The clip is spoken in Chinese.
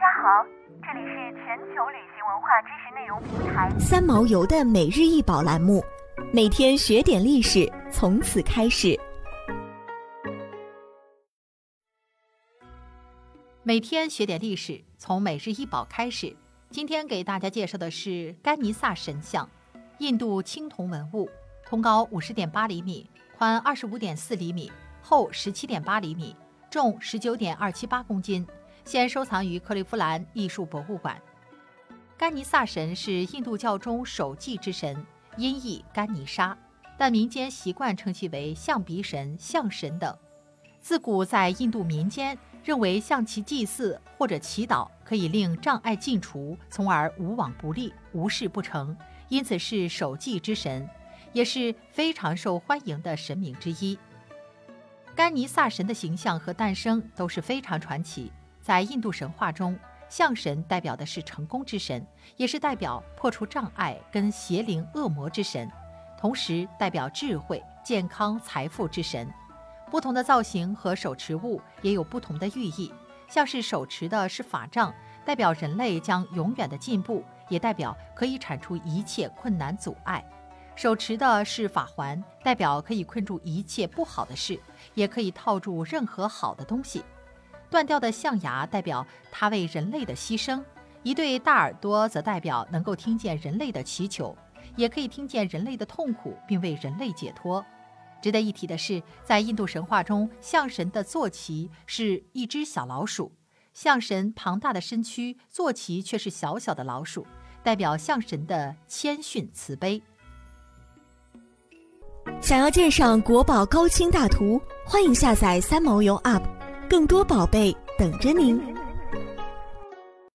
家好，这里是全球旅行文化知识内容平台三毛游的每日一宝栏目，每天学点历史，从此开始。每天学点历史，从每日一宝开始。今天给大家介绍的是甘尼萨神像，印度青铜文物，通高五十点八厘米，宽二十五点四厘米，厚十七点八厘米，重十九点二七八公斤。现收藏于克利夫兰艺术博物馆。甘尼萨神是印度教中守祭之神，音译甘尼沙，但民间习惯称其为象鼻神、象神等。自古在印度民间认为向其祭祀或者祈祷可以令障碍尽除，从而无往不利、无事不成，因此是守祭之神，也是非常受欢迎的神明之一。甘尼萨神的形象和诞生都是非常传奇。在印度神话中，象神代表的是成功之神，也是代表破除障碍跟邪灵恶魔之神，同时代表智慧、健康、财富之神。不同的造型和手持物也有不同的寓意，像是手持的是法杖，代表人类将永远的进步，也代表可以铲除一切困难阻碍；手持的是法环，代表可以困住一切不好的事，也可以套住任何好的东西。断掉的象牙代表他为人类的牺牲，一对大耳朵则代表能够听见人类的祈求，也可以听见人类的痛苦，并为人类解脱。值得一提的是，在印度神话中，象神的坐骑是一只小老鼠，象神庞大的身躯，坐骑却是小小的老鼠，代表象神的谦逊慈悲。想要鉴赏国宝高清大图，欢迎下载三毛游 App。更多宝贝等着您。